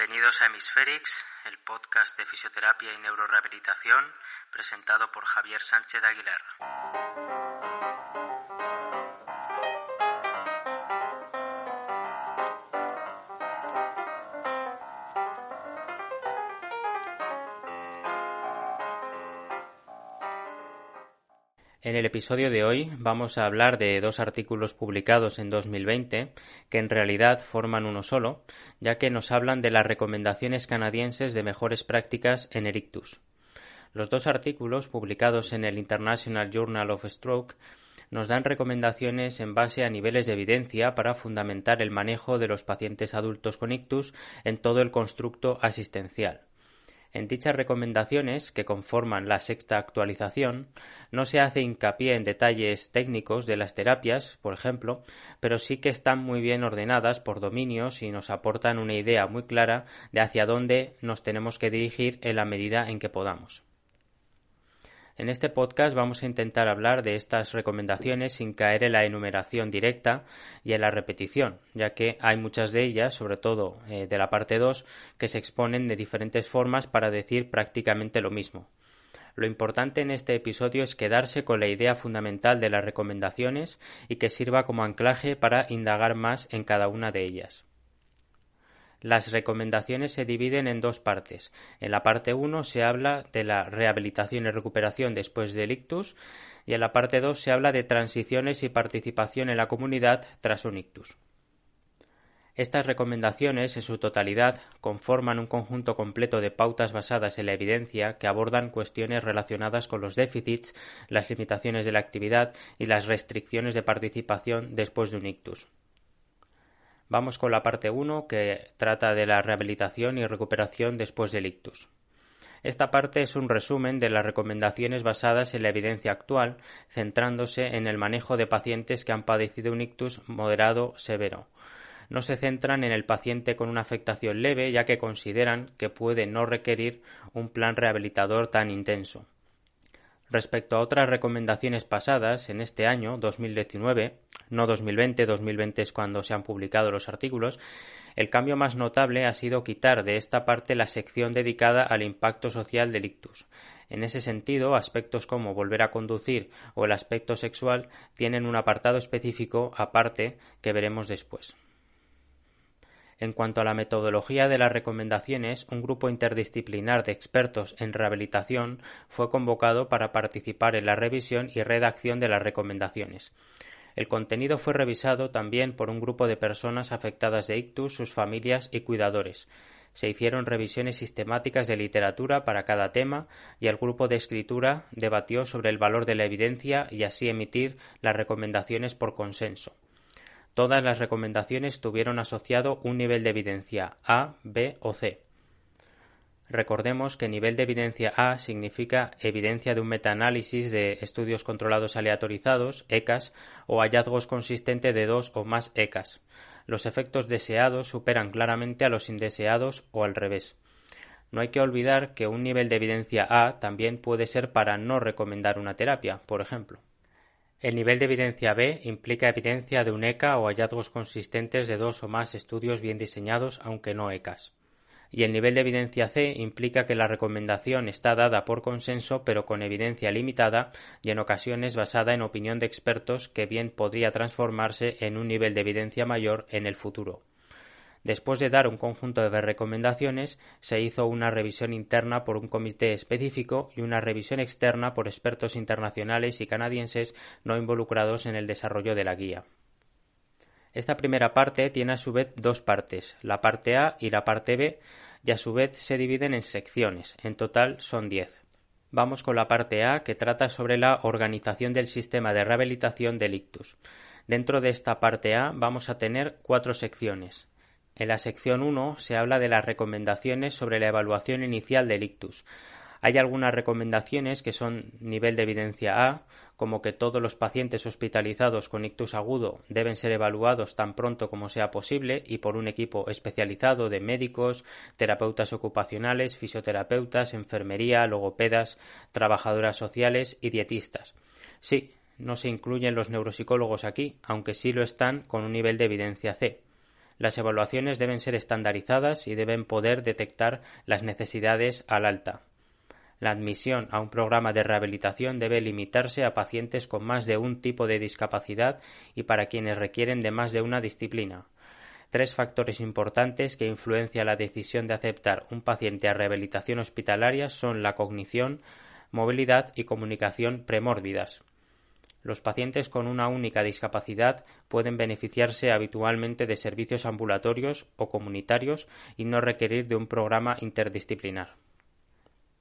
Bienvenidos a Hemisferix, el podcast de fisioterapia y neurorehabilitación presentado por Javier Sánchez Aguilar. En el episodio de hoy vamos a hablar de dos artículos publicados en 2020 que en realidad forman uno solo, ya que nos hablan de las recomendaciones canadienses de mejores prácticas en Erictus. Los dos artículos publicados en el International Journal of Stroke nos dan recomendaciones en base a niveles de evidencia para fundamentar el manejo de los pacientes adultos con ictus en todo el constructo asistencial. En dichas recomendaciones, que conforman la sexta actualización, no se hace hincapié en detalles técnicos de las terapias, por ejemplo, pero sí que están muy bien ordenadas por dominios y nos aportan una idea muy clara de hacia dónde nos tenemos que dirigir en la medida en que podamos. En este podcast vamos a intentar hablar de estas recomendaciones sin caer en la enumeración directa y en la repetición, ya que hay muchas de ellas, sobre todo eh, de la parte 2, que se exponen de diferentes formas para decir prácticamente lo mismo. Lo importante en este episodio es quedarse con la idea fundamental de las recomendaciones y que sirva como anclaje para indagar más en cada una de ellas. Las recomendaciones se dividen en dos partes. En la parte 1 se habla de la rehabilitación y recuperación después del ictus y en la parte 2 se habla de transiciones y participación en la comunidad tras un ictus. Estas recomendaciones, en su totalidad, conforman un conjunto completo de pautas basadas en la evidencia que abordan cuestiones relacionadas con los déficits, las limitaciones de la actividad y las restricciones de participación después de un ictus. Vamos con la parte 1 que trata de la rehabilitación y recuperación después del ictus. Esta parte es un resumen de las recomendaciones basadas en la evidencia actual, centrándose en el manejo de pacientes que han padecido un ictus moderado severo. No se centran en el paciente con una afectación leve, ya que consideran que puede no requerir un plan rehabilitador tan intenso. Respecto a otras recomendaciones pasadas en este año 2019, no 2020, 2020 es cuando se han publicado los artículos, el cambio más notable ha sido quitar de esta parte la sección dedicada al impacto social del ictus. En ese sentido, aspectos como volver a conducir o el aspecto sexual tienen un apartado específico aparte que veremos después. En cuanto a la metodología de las recomendaciones, un grupo interdisciplinar de expertos en rehabilitación fue convocado para participar en la revisión y redacción de las recomendaciones. El contenido fue revisado también por un grupo de personas afectadas de ictus, sus familias y cuidadores. Se hicieron revisiones sistemáticas de literatura para cada tema y el grupo de escritura debatió sobre el valor de la evidencia y así emitir las recomendaciones por consenso. Todas las recomendaciones tuvieron asociado un nivel de evidencia A, B o C. Recordemos que nivel de evidencia A significa evidencia de un metaanálisis de estudios controlados aleatorizados, ECAS, o hallazgos consistentes de dos o más ECAS. Los efectos deseados superan claramente a los indeseados o al revés. No hay que olvidar que un nivel de evidencia A también puede ser para no recomendar una terapia, por ejemplo. El nivel de evidencia B implica evidencia de un ECA o hallazgos consistentes de dos o más estudios bien diseñados, aunque no ECAs. Y el nivel de evidencia C implica que la recomendación está dada por consenso pero con evidencia limitada y en ocasiones basada en opinión de expertos que bien podría transformarse en un nivel de evidencia mayor en el futuro. Después de dar un conjunto de recomendaciones, se hizo una revisión interna por un comité específico y una revisión externa por expertos internacionales y canadienses no involucrados en el desarrollo de la guía. Esta primera parte tiene a su vez dos partes, la parte A y la parte B, y a su vez se dividen en secciones, en total son diez. Vamos con la parte A que trata sobre la organización del sistema de rehabilitación del ictus. Dentro de esta parte A vamos a tener cuatro secciones. En la sección 1 se habla de las recomendaciones sobre la evaluación inicial del ictus. Hay algunas recomendaciones que son nivel de evidencia A, como que todos los pacientes hospitalizados con ictus agudo deben ser evaluados tan pronto como sea posible y por un equipo especializado de médicos, terapeutas ocupacionales, fisioterapeutas, enfermería, logopedas, trabajadoras sociales y dietistas. Sí, no se incluyen los neuropsicólogos aquí, aunque sí lo están con un nivel de evidencia C. Las evaluaciones deben ser estandarizadas y deben poder detectar las necesidades al alta. La admisión a un programa de rehabilitación debe limitarse a pacientes con más de un tipo de discapacidad y para quienes requieren de más de una disciplina. Tres factores importantes que influencian la decisión de aceptar un paciente a rehabilitación hospitalaria son la cognición, movilidad y comunicación premórbidas. Los pacientes con una única discapacidad pueden beneficiarse habitualmente de servicios ambulatorios o comunitarios y no requerir de un programa interdisciplinar.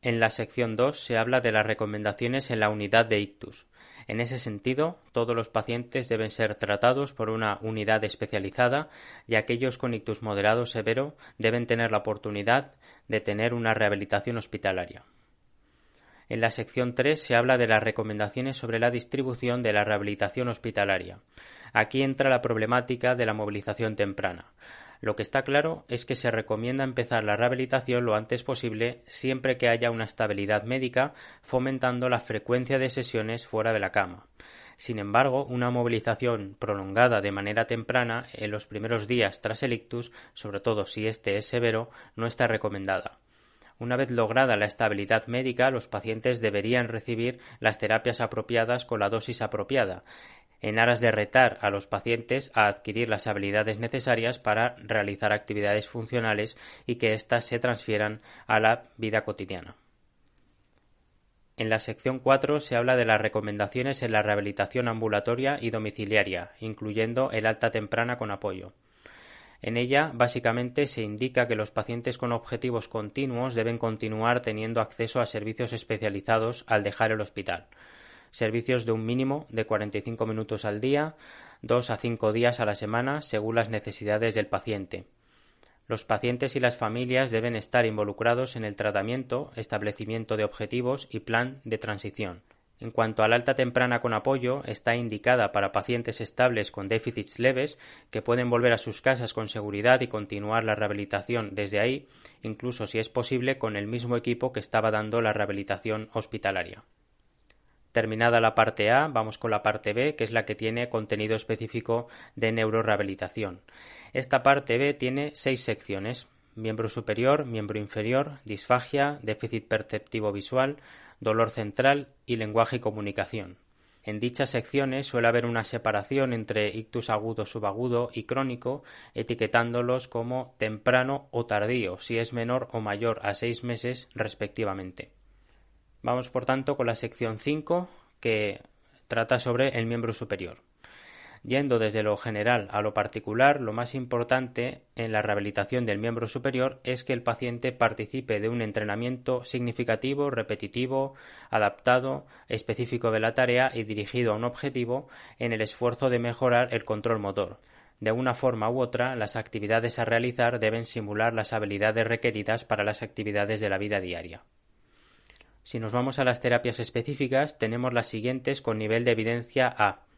En la sección 2 se habla de las recomendaciones en la unidad de ictus. En ese sentido, todos los pacientes deben ser tratados por una unidad especializada y aquellos con ictus moderado severo deben tener la oportunidad de tener una rehabilitación hospitalaria. En la sección 3 se habla de las recomendaciones sobre la distribución de la rehabilitación hospitalaria. Aquí entra la problemática de la movilización temprana. Lo que está claro es que se recomienda empezar la rehabilitación lo antes posible siempre que haya una estabilidad médica, fomentando la frecuencia de sesiones fuera de la cama. Sin embargo, una movilización prolongada de manera temprana en los primeros días tras el ictus, sobre todo si este es severo, no está recomendada. Una vez lograda la estabilidad médica, los pacientes deberían recibir las terapias apropiadas con la dosis apropiada, en aras de retar a los pacientes a adquirir las habilidades necesarias para realizar actividades funcionales y que éstas se transfieran a la vida cotidiana. En la sección 4 se habla de las recomendaciones en la rehabilitación ambulatoria y domiciliaria, incluyendo el alta temprana con apoyo. En ella, básicamente, se indica que los pacientes con objetivos continuos deben continuar teniendo acceso a servicios especializados al dejar el hospital. Servicios de un mínimo de 45 minutos al día, dos a cinco días a la semana, según las necesidades del paciente. Los pacientes y las familias deben estar involucrados en el tratamiento, establecimiento de objetivos y plan de transición. En cuanto al alta temprana con apoyo, está indicada para pacientes estables con déficits leves que pueden volver a sus casas con seguridad y continuar la rehabilitación desde ahí, incluso si es posible con el mismo equipo que estaba dando la rehabilitación hospitalaria. Terminada la parte A, vamos con la parte B, que es la que tiene contenido específico de neurorehabilitación. Esta parte B tiene seis secciones: miembro superior, miembro inferior, disfagia, déficit perceptivo visual, dolor central y lenguaje y comunicación. En dichas secciones suele haber una separación entre ictus agudo, subagudo y crónico, etiquetándolos como temprano o tardío, si es menor o mayor a seis meses respectivamente. Vamos, por tanto, con la sección 5, que trata sobre el miembro superior. Yendo desde lo general a lo particular, lo más importante en la rehabilitación del miembro superior es que el paciente participe de un entrenamiento significativo, repetitivo, adaptado, específico de la tarea y dirigido a un objetivo en el esfuerzo de mejorar el control motor. De una forma u otra, las actividades a realizar deben simular las habilidades requeridas para las actividades de la vida diaria. Si nos vamos a las terapias específicas, tenemos las siguientes con nivel de evidencia A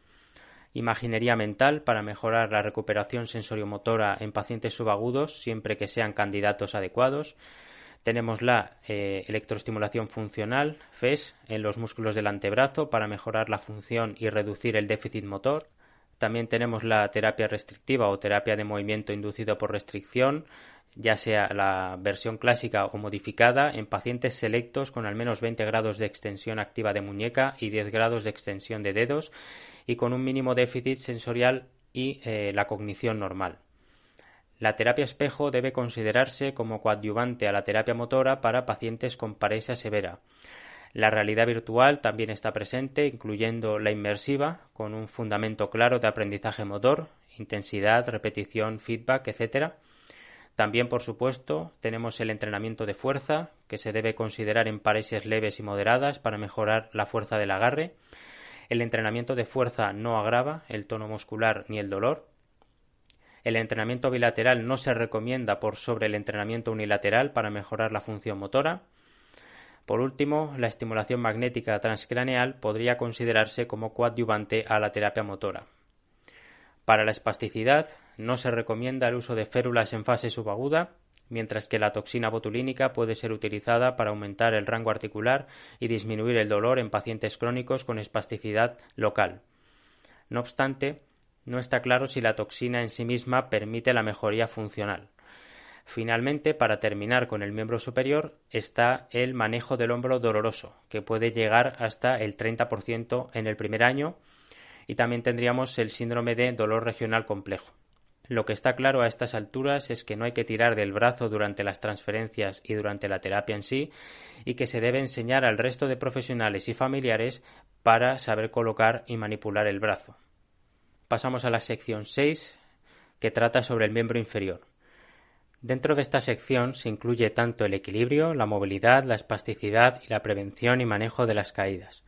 imaginería mental para mejorar la recuperación sensoriomotora en pacientes subagudos siempre que sean candidatos adecuados. Tenemos la eh, electroestimulación funcional, FES, en los músculos del antebrazo para mejorar la función y reducir el déficit motor. También tenemos la terapia restrictiva o terapia de movimiento inducido por restricción, ya sea la versión clásica o modificada, en pacientes selectos con al menos 20 grados de extensión activa de muñeca y 10 grados de extensión de dedos y con un mínimo déficit sensorial y eh, la cognición normal. La terapia espejo debe considerarse como coadyuvante a la terapia motora para pacientes con paresia severa. La realidad virtual también está presente, incluyendo la inmersiva, con un fundamento claro de aprendizaje motor, intensidad, repetición, feedback, etc. También, por supuesto, tenemos el entrenamiento de fuerza, que se debe considerar en paresias leves y moderadas para mejorar la fuerza del agarre. El entrenamiento de fuerza no agrava el tono muscular ni el dolor. El entrenamiento bilateral no se recomienda por sobre el entrenamiento unilateral para mejorar la función motora. Por último, la estimulación magnética transcraneal podría considerarse como coadyuvante a la terapia motora. Para la espasticidad, no se recomienda el uso de férulas en fase subaguda, mientras que la toxina botulínica puede ser utilizada para aumentar el rango articular y disminuir el dolor en pacientes crónicos con espasticidad local. No obstante, no está claro si la toxina en sí misma permite la mejoría funcional. Finalmente, para terminar con el miembro superior, está el manejo del hombro doloroso, que puede llegar hasta el 30% en el primer año, y también tendríamos el síndrome de dolor regional complejo. Lo que está claro a estas alturas es que no hay que tirar del brazo durante las transferencias y durante la terapia en sí, y que se debe enseñar al resto de profesionales y familiares para saber colocar y manipular el brazo. Pasamos a la sección 6, que trata sobre el miembro inferior. Dentro de esta sección se incluye tanto el equilibrio, la movilidad, la espasticidad y la prevención y manejo de las caídas.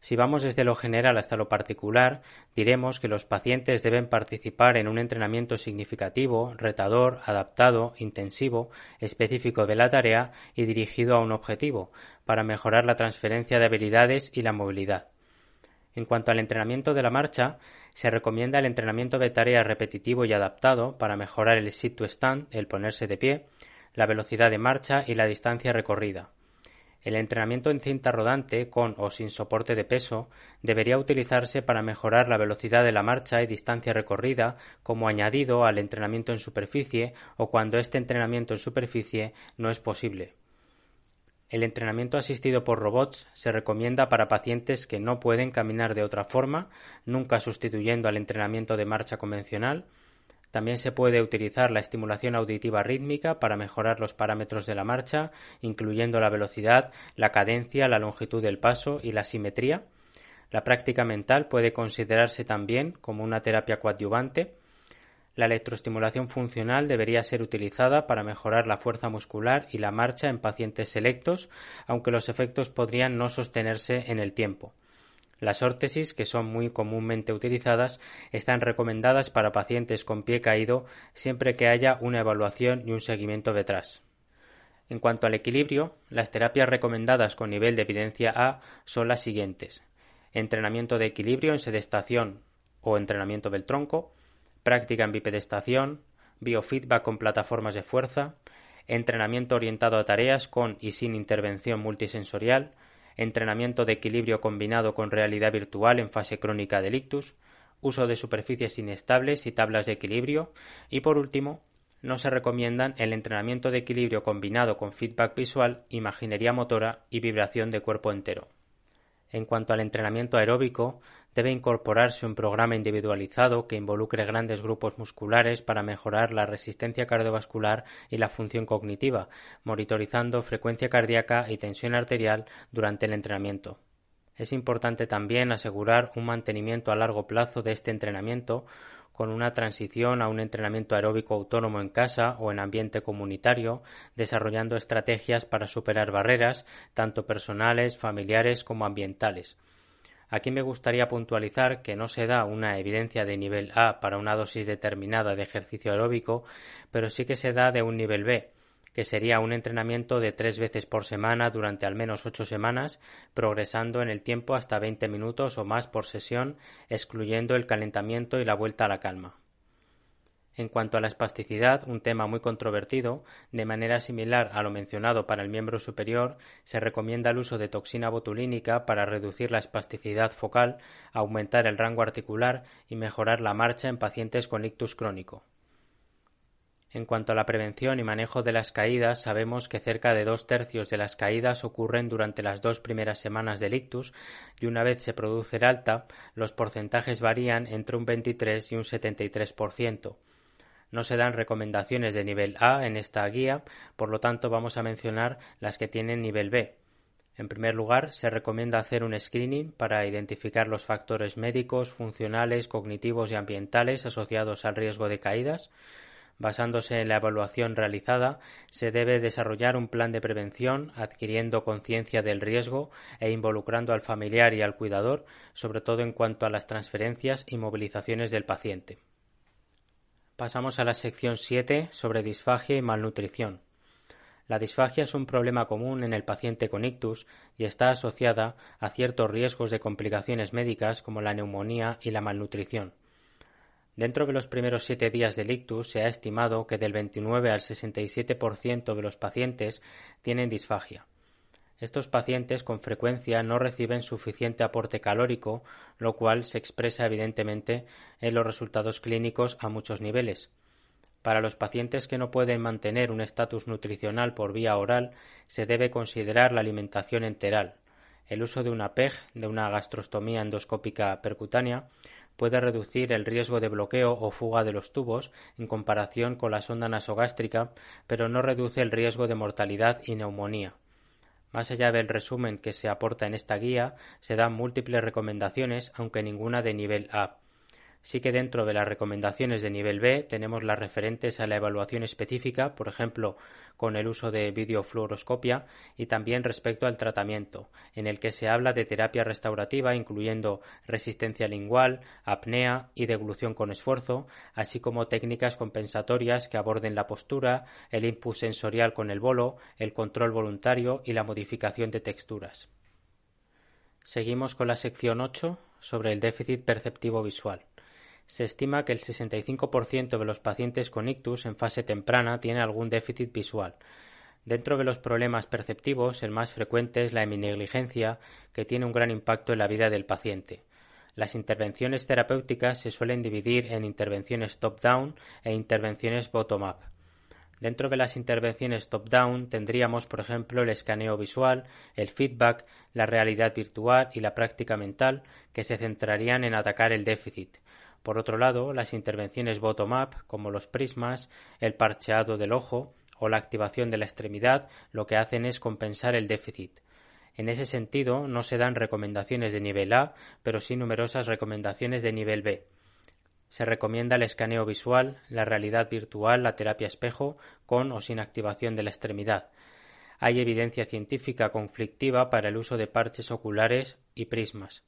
Si vamos desde lo general hasta lo particular, diremos que los pacientes deben participar en un entrenamiento significativo, retador, adaptado, intensivo, específico de la tarea y dirigido a un objetivo, para mejorar la transferencia de habilidades y la movilidad. En cuanto al entrenamiento de la marcha, se recomienda el entrenamiento de tarea repetitivo y adaptado para mejorar el sit to stand, el ponerse de pie, la velocidad de marcha y la distancia recorrida. El entrenamiento en cinta rodante con o sin soporte de peso debería utilizarse para mejorar la velocidad de la marcha y distancia recorrida como añadido al entrenamiento en superficie o cuando este entrenamiento en superficie no es posible. El entrenamiento asistido por robots se recomienda para pacientes que no pueden caminar de otra forma, nunca sustituyendo al entrenamiento de marcha convencional. También se puede utilizar la estimulación auditiva rítmica para mejorar los parámetros de la marcha, incluyendo la velocidad, la cadencia, la longitud del paso y la simetría. La práctica mental puede considerarse también como una terapia coadyuvante la electroestimulación funcional debería ser utilizada para mejorar la fuerza muscular y la marcha en pacientes selectos, aunque los efectos podrían no sostenerse en el tiempo. Las órtesis, que son muy comúnmente utilizadas, están recomendadas para pacientes con pie caído siempre que haya una evaluación y un seguimiento detrás. En cuanto al equilibrio, las terapias recomendadas con nivel de evidencia A son las siguientes: entrenamiento de equilibrio en sedestación o entrenamiento del tronco, práctica en bipedestación, biofeedback con plataformas de fuerza, entrenamiento orientado a tareas con y sin intervención multisensorial, entrenamiento de equilibrio combinado con realidad virtual en fase crónica del ictus, uso de superficies inestables y tablas de equilibrio y por último, no se recomiendan el entrenamiento de equilibrio combinado con feedback visual, imaginería motora y vibración de cuerpo entero. En cuanto al entrenamiento aeróbico, debe incorporarse un programa individualizado que involucre grandes grupos musculares para mejorar la resistencia cardiovascular y la función cognitiva, monitorizando frecuencia cardíaca y tensión arterial durante el entrenamiento. Es importante también asegurar un mantenimiento a largo plazo de este entrenamiento con una transición a un entrenamiento aeróbico autónomo en casa o en ambiente comunitario, desarrollando estrategias para superar barreras, tanto personales, familiares como ambientales. Aquí me gustaría puntualizar que no se da una evidencia de nivel A para una dosis determinada de ejercicio aeróbico, pero sí que se da de un nivel B, que sería un entrenamiento de tres veces por semana durante al menos ocho semanas, progresando en el tiempo hasta veinte minutos o más por sesión, excluyendo el calentamiento y la vuelta a la calma. En cuanto a la espasticidad, un tema muy controvertido, de manera similar a lo mencionado para el miembro superior, se recomienda el uso de toxina botulínica para reducir la espasticidad focal, aumentar el rango articular y mejorar la marcha en pacientes con ictus crónico. En cuanto a la prevención y manejo de las caídas, sabemos que cerca de dos tercios de las caídas ocurren durante las dos primeras semanas del ictus y una vez se produce el alta, los porcentajes varían entre un 23 y un 73%. No se dan recomendaciones de nivel A en esta guía, por lo tanto vamos a mencionar las que tienen nivel B. En primer lugar, se recomienda hacer un screening para identificar los factores médicos, funcionales, cognitivos y ambientales asociados al riesgo de caídas. Basándose en la evaluación realizada, se debe desarrollar un plan de prevención, adquiriendo conciencia del riesgo e involucrando al familiar y al cuidador, sobre todo en cuanto a las transferencias y movilizaciones del paciente. Pasamos a la sección 7 sobre disfagia y malnutrición. La disfagia es un problema común en el paciente con ictus y está asociada a ciertos riesgos de complicaciones médicas como la neumonía y la malnutrición. Dentro de los primeros siete días del ictus se ha estimado que del 29 al 67% de los pacientes tienen disfagia. Estos pacientes con frecuencia no reciben suficiente aporte calórico, lo cual se expresa evidentemente en los resultados clínicos a muchos niveles. Para los pacientes que no pueden mantener un estatus nutricional por vía oral, se debe considerar la alimentación enteral. El uso de una PEG, de una gastrostomía endoscópica percutánea, puede reducir el riesgo de bloqueo o fuga de los tubos en comparación con la sonda nasogástrica, pero no reduce el riesgo de mortalidad y neumonía. Más allá del resumen que se aporta en esta guía, se dan múltiples recomendaciones, aunque ninguna de nivel A. Sí que dentro de las recomendaciones de nivel B tenemos las referentes a la evaluación específica, por ejemplo, con el uso de videofluoroscopia y también respecto al tratamiento, en el que se habla de terapia restaurativa incluyendo resistencia lingual, apnea y deglución con esfuerzo, así como técnicas compensatorias que aborden la postura, el input sensorial con el bolo, el control voluntario y la modificación de texturas. Seguimos con la sección 8 sobre el déficit perceptivo visual. Se estima que el 65% de los pacientes con ictus en fase temprana tiene algún déficit visual. Dentro de los problemas perceptivos, el más frecuente es la heminegligencia, que tiene un gran impacto en la vida del paciente. Las intervenciones terapéuticas se suelen dividir en intervenciones top-down e intervenciones bottom-up. Dentro de las intervenciones top-down tendríamos, por ejemplo, el escaneo visual, el feedback, la realidad virtual y la práctica mental, que se centrarían en atacar el déficit. Por otro lado, las intervenciones bottom-up, como los prismas, el parcheado del ojo o la activación de la extremidad, lo que hacen es compensar el déficit. En ese sentido, no se dan recomendaciones de nivel A, pero sí numerosas recomendaciones de nivel B. Se recomienda el escaneo visual, la realidad virtual, la terapia espejo, con o sin activación de la extremidad. Hay evidencia científica conflictiva para el uso de parches oculares y prismas.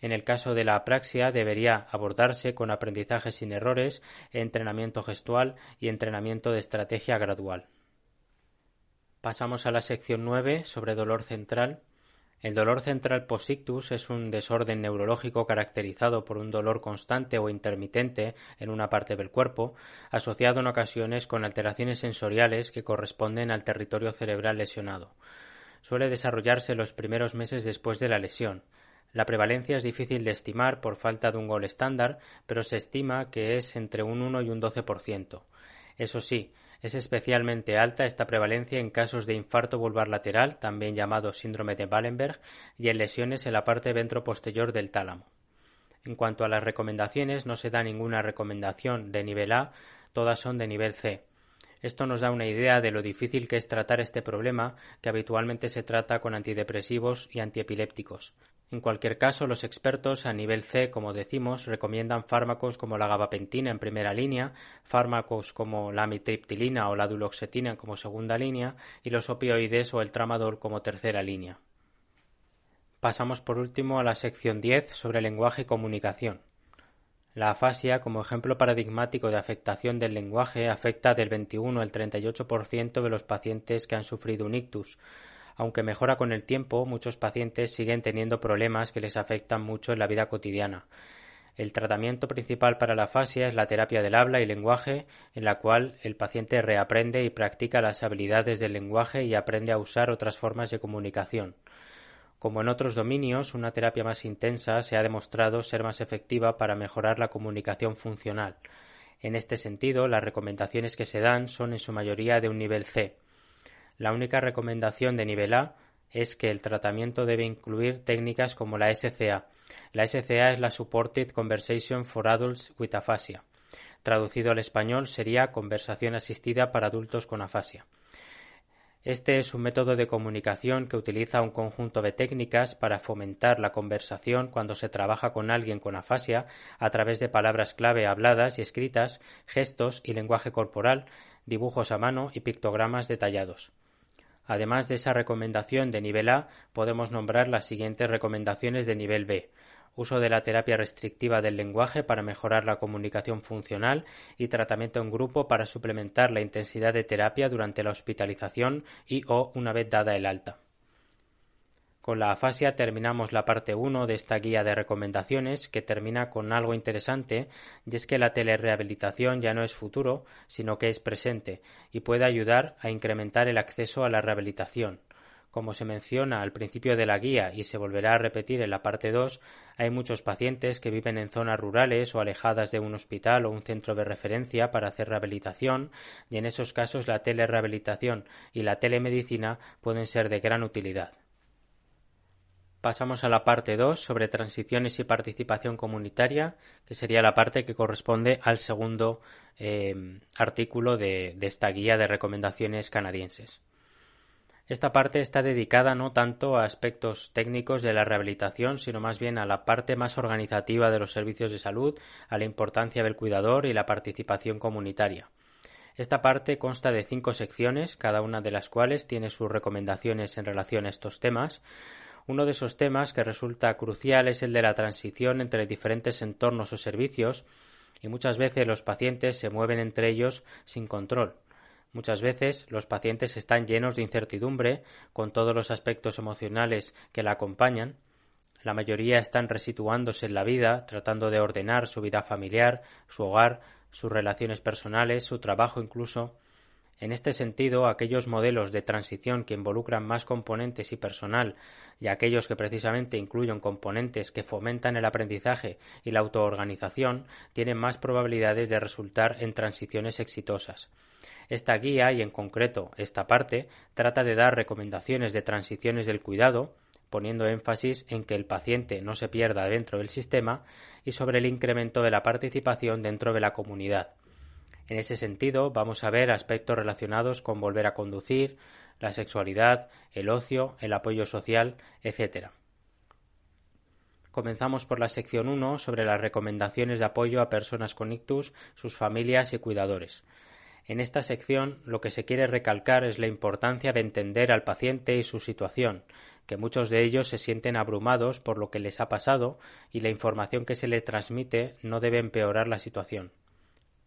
En el caso de la apraxia debería abordarse con aprendizaje sin errores, entrenamiento gestual y entrenamiento de estrategia gradual. Pasamos a la sección 9 sobre dolor central. El dolor central posictus es un desorden neurológico caracterizado por un dolor constante o intermitente en una parte del cuerpo, asociado en ocasiones con alteraciones sensoriales que corresponden al territorio cerebral lesionado. Suele desarrollarse los primeros meses después de la lesión. La prevalencia es difícil de estimar por falta de un gol estándar, pero se estima que es entre un 1 y un 12%. Eso sí, es especialmente alta esta prevalencia en casos de infarto vulvar lateral, también llamado síndrome de Wallenberg, y en lesiones en la parte ventroposterior del tálamo. En cuanto a las recomendaciones, no se da ninguna recomendación de nivel A, todas son de nivel C. Esto nos da una idea de lo difícil que es tratar este problema, que habitualmente se trata con antidepresivos y antiepilépticos. En cualquier caso, los expertos a nivel C, como decimos, recomiendan fármacos como la gabapentina en primera línea, fármacos como la amitriptilina o la duloxetina como segunda línea y los opioides o el tramadol como tercera línea. Pasamos por último a la sección 10 sobre lenguaje y comunicación. La afasia, como ejemplo paradigmático de afectación del lenguaje, afecta del 21 al 38% de los pacientes que han sufrido un ictus, aunque mejora con el tiempo, muchos pacientes siguen teniendo problemas que les afectan mucho en la vida cotidiana. El tratamiento principal para la afasia es la terapia del habla y lenguaje, en la cual el paciente reaprende y practica las habilidades del lenguaje y aprende a usar otras formas de comunicación. Como en otros dominios, una terapia más intensa se ha demostrado ser más efectiva para mejorar la comunicación funcional. En este sentido, las recomendaciones que se dan son en su mayoría de un nivel C. La única recomendación de nivel A es que el tratamiento debe incluir técnicas como la SCA. La SCA es la Supported Conversation for Adults with Aphasia. Traducido al español sería conversación asistida para adultos con afasia. Este es un método de comunicación que utiliza un conjunto de técnicas para fomentar la conversación cuando se trabaja con alguien con afasia a través de palabras clave habladas y escritas, gestos y lenguaje corporal, dibujos a mano y pictogramas detallados. Además de esa recomendación de nivel A, podemos nombrar las siguientes recomendaciones de nivel B uso de la terapia restrictiva del lenguaje para mejorar la comunicación funcional y tratamiento en grupo para suplementar la intensidad de terapia durante la hospitalización y o una vez dada el alta. Con la afasia terminamos la parte 1 de esta guía de recomendaciones que termina con algo interesante y es que la telerehabilitación ya no es futuro, sino que es presente y puede ayudar a incrementar el acceso a la rehabilitación. Como se menciona al principio de la guía y se volverá a repetir en la parte 2, hay muchos pacientes que viven en zonas rurales o alejadas de un hospital o un centro de referencia para hacer rehabilitación y en esos casos la telerehabilitación y la telemedicina pueden ser de gran utilidad. Pasamos a la parte 2 sobre transiciones y participación comunitaria, que sería la parte que corresponde al segundo eh, artículo de esta guía de recomendaciones canadienses. Esta parte está dedicada no tanto a aspectos técnicos de la rehabilitación, sino más bien a la parte más organizativa de los servicios de salud, a la importancia del cuidador y la participación comunitaria. Esta parte consta de cinco secciones, cada una de las cuales tiene sus recomendaciones en relación a estos temas. Uno de esos temas que resulta crucial es el de la transición entre diferentes entornos o servicios, y muchas veces los pacientes se mueven entre ellos sin control. Muchas veces los pacientes están llenos de incertidumbre con todos los aspectos emocionales que la acompañan. La mayoría están resituándose en la vida, tratando de ordenar su vida familiar, su hogar, sus relaciones personales, su trabajo incluso. En este sentido, aquellos modelos de transición que involucran más componentes y personal y aquellos que precisamente incluyen componentes que fomentan el aprendizaje y la autoorganización tienen más probabilidades de resultar en transiciones exitosas. Esta guía, y en concreto esta parte, trata de dar recomendaciones de transiciones del cuidado, poniendo énfasis en que el paciente no se pierda dentro del sistema y sobre el incremento de la participación dentro de la comunidad. En ese sentido, vamos a ver aspectos relacionados con volver a conducir, la sexualidad, el ocio, el apoyo social, etc. Comenzamos por la sección 1 sobre las recomendaciones de apoyo a personas con ictus, sus familias y cuidadores. En esta sección lo que se quiere recalcar es la importancia de entender al paciente y su situación, que muchos de ellos se sienten abrumados por lo que les ha pasado y la información que se les transmite no debe empeorar la situación.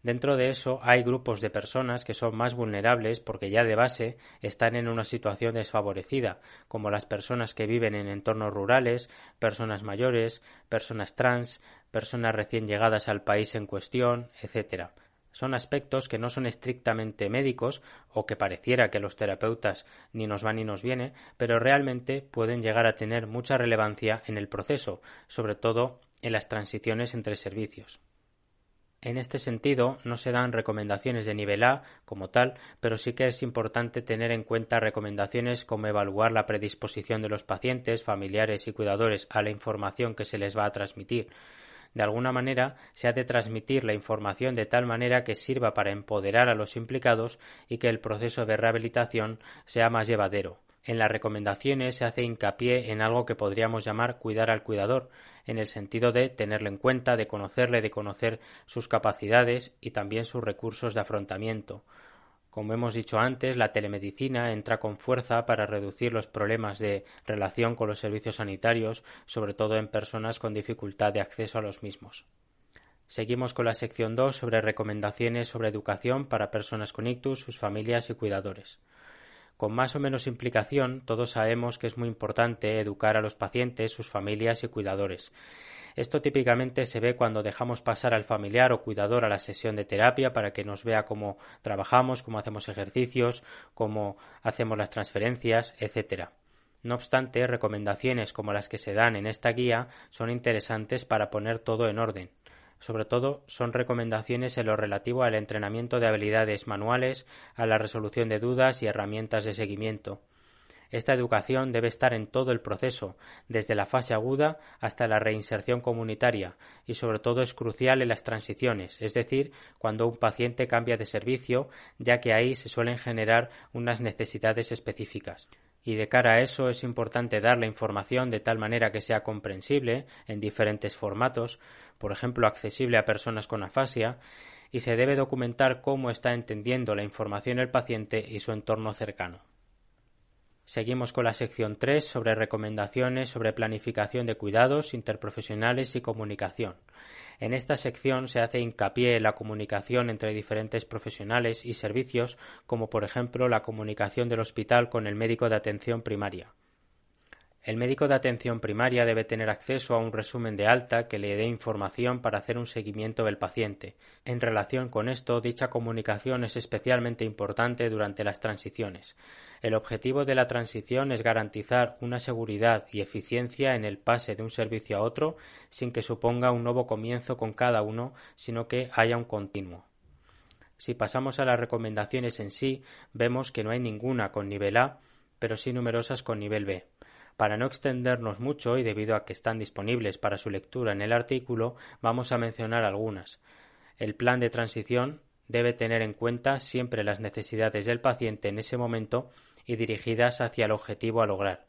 Dentro de eso hay grupos de personas que son más vulnerables porque ya de base están en una situación desfavorecida, como las personas que viven en entornos rurales, personas mayores, personas trans, personas recién llegadas al país en cuestión, etc son aspectos que no son estrictamente médicos o que pareciera que los terapeutas ni nos van ni nos viene, pero realmente pueden llegar a tener mucha relevancia en el proceso, sobre todo en las transiciones entre servicios. En este sentido, no se dan recomendaciones de nivel A como tal, pero sí que es importante tener en cuenta recomendaciones como evaluar la predisposición de los pacientes, familiares y cuidadores a la información que se les va a transmitir, de alguna manera se ha de transmitir la información de tal manera que sirva para empoderar a los implicados y que el proceso de rehabilitación sea más llevadero. En las recomendaciones se hace hincapié en algo que podríamos llamar cuidar al cuidador, en el sentido de tenerlo en cuenta, de conocerle, de conocer sus capacidades y también sus recursos de afrontamiento. Como hemos dicho antes, la telemedicina entra con fuerza para reducir los problemas de relación con los servicios sanitarios, sobre todo en personas con dificultad de acceso a los mismos. Seguimos con la sección 2 sobre recomendaciones sobre educación para personas con ictus, sus familias y cuidadores. Con más o menos implicación, todos sabemos que es muy importante educar a los pacientes, sus familias y cuidadores. Esto típicamente se ve cuando dejamos pasar al familiar o cuidador a la sesión de terapia para que nos vea cómo trabajamos, cómo hacemos ejercicios, cómo hacemos las transferencias, etc. No obstante, recomendaciones como las que se dan en esta guía son interesantes para poner todo en orden. Sobre todo, son recomendaciones en lo relativo al entrenamiento de habilidades manuales, a la resolución de dudas y herramientas de seguimiento. Esta educación debe estar en todo el proceso, desde la fase aguda hasta la reinserción comunitaria, y sobre todo es crucial en las transiciones, es decir, cuando un paciente cambia de servicio, ya que ahí se suelen generar unas necesidades específicas. Y de cara a eso es importante dar la información de tal manera que sea comprensible en diferentes formatos, por ejemplo accesible a personas con afasia, y se debe documentar cómo está entendiendo la información el paciente y su entorno cercano. Seguimos con la sección 3 sobre recomendaciones sobre planificación de cuidados interprofesionales y comunicación. En esta sección se hace hincapié en la comunicación entre diferentes profesionales y servicios, como por ejemplo la comunicación del hospital con el médico de atención primaria. El médico de atención primaria debe tener acceso a un resumen de alta que le dé información para hacer un seguimiento del paciente. En relación con esto, dicha comunicación es especialmente importante durante las transiciones. El objetivo de la transición es garantizar una seguridad y eficiencia en el pase de un servicio a otro sin que suponga un nuevo comienzo con cada uno, sino que haya un continuo. Si pasamos a las recomendaciones en sí, vemos que no hay ninguna con nivel A, pero sí numerosas con nivel B. Para no extendernos mucho y debido a que están disponibles para su lectura en el artículo, vamos a mencionar algunas. El plan de transición debe tener en cuenta siempre las necesidades del paciente en ese momento y dirigidas hacia el objetivo a lograr.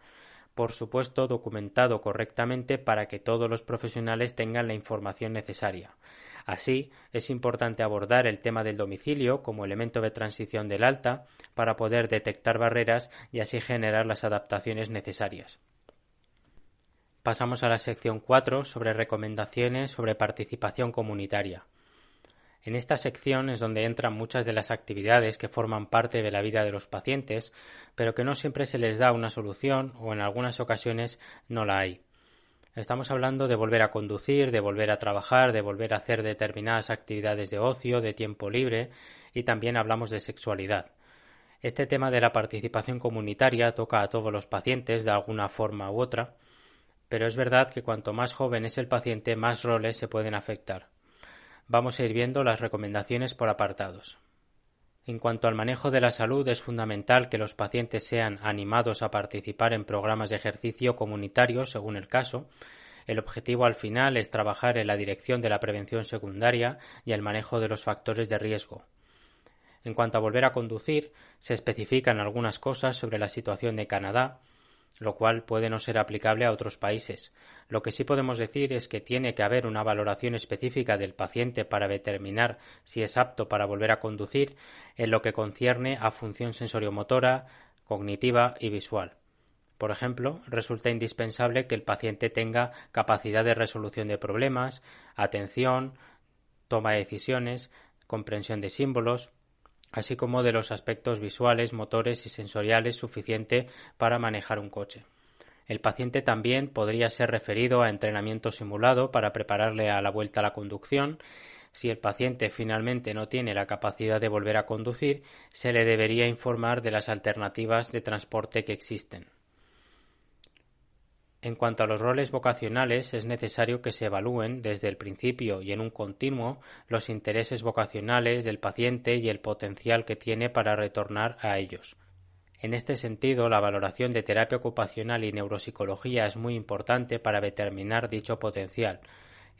Por supuesto, documentado correctamente para que todos los profesionales tengan la información necesaria. Así, es importante abordar el tema del domicilio como elemento de transición del alta para poder detectar barreras y así generar las adaptaciones necesarias. Pasamos a la sección 4 sobre recomendaciones sobre participación comunitaria. En esta sección es donde entran muchas de las actividades que forman parte de la vida de los pacientes, pero que no siempre se les da una solución o en algunas ocasiones no la hay. Estamos hablando de volver a conducir, de volver a trabajar, de volver a hacer determinadas actividades de ocio, de tiempo libre y también hablamos de sexualidad. Este tema de la participación comunitaria toca a todos los pacientes de alguna forma u otra, pero es verdad que cuanto más joven es el paciente, más roles se pueden afectar. Vamos a ir viendo las recomendaciones por apartados. En cuanto al manejo de la salud, es fundamental que los pacientes sean animados a participar en programas de ejercicio comunitarios según el caso. El objetivo al final es trabajar en la dirección de la prevención secundaria y el manejo de los factores de riesgo. En cuanto a volver a conducir, se especifican algunas cosas sobre la situación de Canadá, lo cual puede no ser aplicable a otros países. Lo que sí podemos decir es que tiene que haber una valoración específica del paciente para determinar si es apto para volver a conducir en lo que concierne a función sensoriomotora, cognitiva y visual. Por ejemplo, resulta indispensable que el paciente tenga capacidad de resolución de problemas, atención, toma de decisiones, comprensión de símbolos, así como de los aspectos visuales, motores y sensoriales suficiente para manejar un coche. El paciente también podría ser referido a entrenamiento simulado para prepararle a la vuelta a la conducción. Si el paciente finalmente no tiene la capacidad de volver a conducir, se le debería informar de las alternativas de transporte que existen. En cuanto a los roles vocacionales, es necesario que se evalúen desde el principio y en un continuo los intereses vocacionales del paciente y el potencial que tiene para retornar a ellos. En este sentido, la valoración de terapia ocupacional y neuropsicología es muy importante para determinar dicho potencial,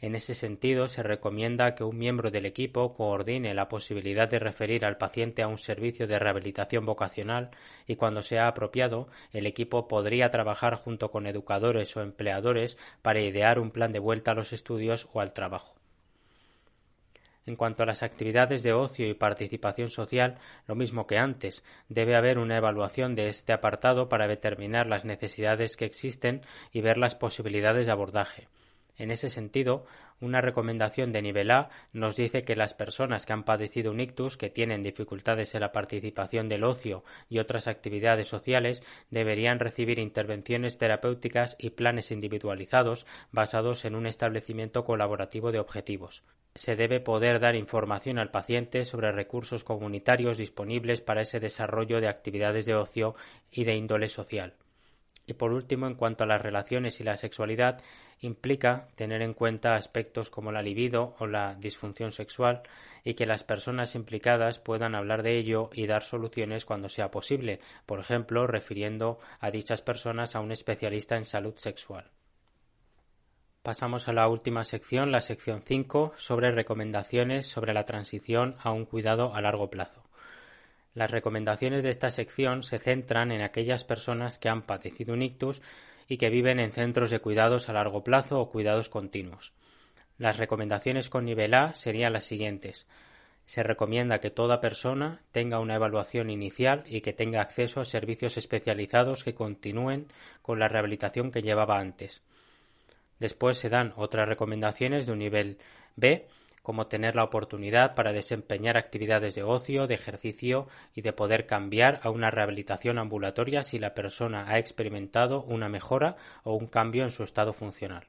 en ese sentido, se recomienda que un miembro del equipo coordine la posibilidad de referir al paciente a un servicio de rehabilitación vocacional y, cuando sea apropiado, el equipo podría trabajar junto con educadores o empleadores para idear un plan de vuelta a los estudios o al trabajo. En cuanto a las actividades de ocio y participación social, lo mismo que antes, debe haber una evaluación de este apartado para determinar las necesidades que existen y ver las posibilidades de abordaje. En ese sentido, una recomendación de nivel A nos dice que las personas que han padecido un ictus, que tienen dificultades en la participación del ocio y otras actividades sociales, deberían recibir intervenciones terapéuticas y planes individualizados basados en un establecimiento colaborativo de objetivos. Se debe poder dar información al paciente sobre recursos comunitarios disponibles para ese desarrollo de actividades de ocio y de índole social. Y por último, en cuanto a las relaciones y la sexualidad, implica tener en cuenta aspectos como la libido o la disfunción sexual y que las personas implicadas puedan hablar de ello y dar soluciones cuando sea posible, por ejemplo, refiriendo a dichas personas a un especialista en salud sexual. Pasamos a la última sección, la sección 5, sobre recomendaciones sobre la transición a un cuidado a largo plazo. Las recomendaciones de esta sección se centran en aquellas personas que han padecido un ictus y que viven en centros de cuidados a largo plazo o cuidados continuos. Las recomendaciones con nivel A serían las siguientes. Se recomienda que toda persona tenga una evaluación inicial y que tenga acceso a servicios especializados que continúen con la rehabilitación que llevaba antes. Después se dan otras recomendaciones de un nivel B como tener la oportunidad para desempeñar actividades de ocio, de ejercicio y de poder cambiar a una rehabilitación ambulatoria si la persona ha experimentado una mejora o un cambio en su estado funcional.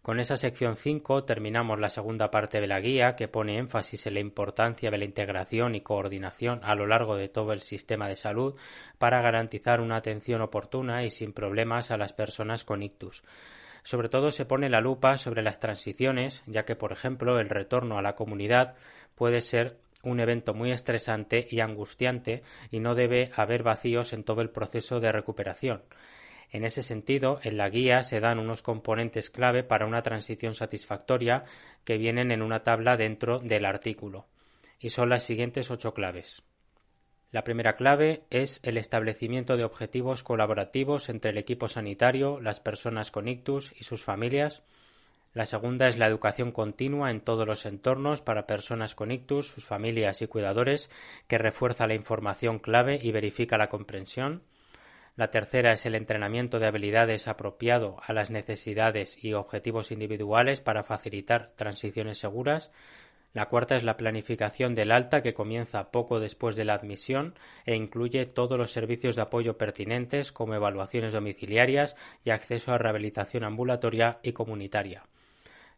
Con esa sección 5 terminamos la segunda parte de la guía que pone énfasis en la importancia de la integración y coordinación a lo largo de todo el sistema de salud para garantizar una atención oportuna y sin problemas a las personas con ictus. Sobre todo se pone la lupa sobre las transiciones, ya que, por ejemplo, el retorno a la comunidad puede ser un evento muy estresante y angustiante y no debe haber vacíos en todo el proceso de recuperación. En ese sentido, en la guía se dan unos componentes clave para una transición satisfactoria que vienen en una tabla dentro del artículo, y son las siguientes ocho claves. La primera clave es el establecimiento de objetivos colaborativos entre el equipo sanitario, las personas con ictus y sus familias. La segunda es la educación continua en todos los entornos para personas con ictus, sus familias y cuidadores, que refuerza la información clave y verifica la comprensión. La tercera es el entrenamiento de habilidades apropiado a las necesidades y objetivos individuales para facilitar transiciones seguras. La cuarta es la planificación del alta que comienza poco después de la admisión e incluye todos los servicios de apoyo pertinentes como evaluaciones domiciliarias y acceso a rehabilitación ambulatoria y comunitaria.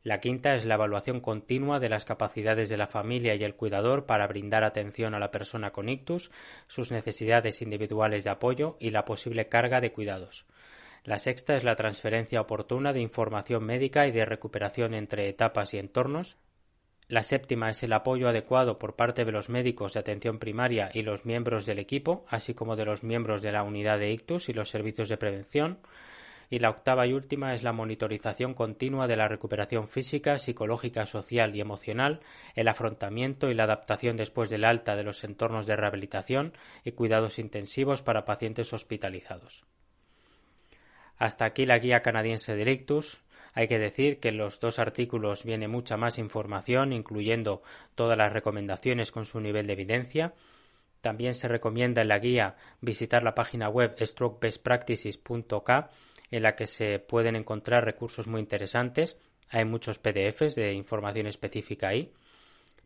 La quinta es la evaluación continua de las capacidades de la familia y el cuidador para brindar atención a la persona con ictus, sus necesidades individuales de apoyo y la posible carga de cuidados. La sexta es la transferencia oportuna de información médica y de recuperación entre etapas y entornos, la séptima es el apoyo adecuado por parte de los médicos de atención primaria y los miembros del equipo, así como de los miembros de la unidad de ictus y los servicios de prevención. Y la octava y última es la monitorización continua de la recuperación física, psicológica, social y emocional, el afrontamiento y la adaptación después del alta de los entornos de rehabilitación y cuidados intensivos para pacientes hospitalizados. Hasta aquí la guía canadiense de ictus. Hay que decir que en los dos artículos viene mucha más información, incluyendo todas las recomendaciones con su nivel de evidencia. También se recomienda en la guía visitar la página web strokebestpractices.k en la que se pueden encontrar recursos muy interesantes. Hay muchos PDFs de información específica ahí.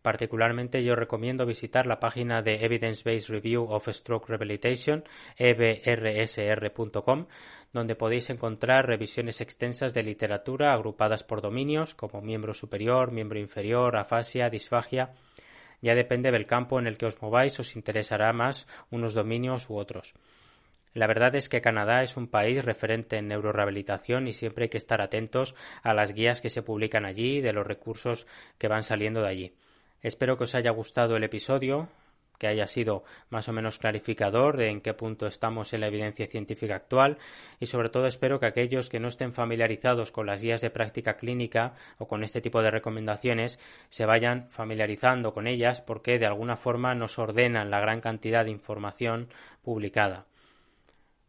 Particularmente yo recomiendo visitar la página de Evidence Based Review of Stroke Rehabilitation, ebrsr.com, donde podéis encontrar revisiones extensas de literatura agrupadas por dominios como miembro superior, miembro inferior, afasia, disfagia. Ya depende del campo en el que os mováis, os interesará más unos dominios u otros. La verdad es que Canadá es un país referente en neurorehabilitación y siempre hay que estar atentos a las guías que se publican allí, de los recursos que van saliendo de allí. Espero que os haya gustado el episodio, que haya sido más o menos clarificador de en qué punto estamos en la evidencia científica actual y sobre todo espero que aquellos que no estén familiarizados con las guías de práctica clínica o con este tipo de recomendaciones se vayan familiarizando con ellas porque de alguna forma nos ordenan la gran cantidad de información publicada.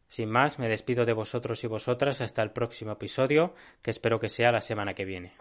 Sin más, me despido de vosotros y vosotras hasta el próximo episodio, que espero que sea la semana que viene.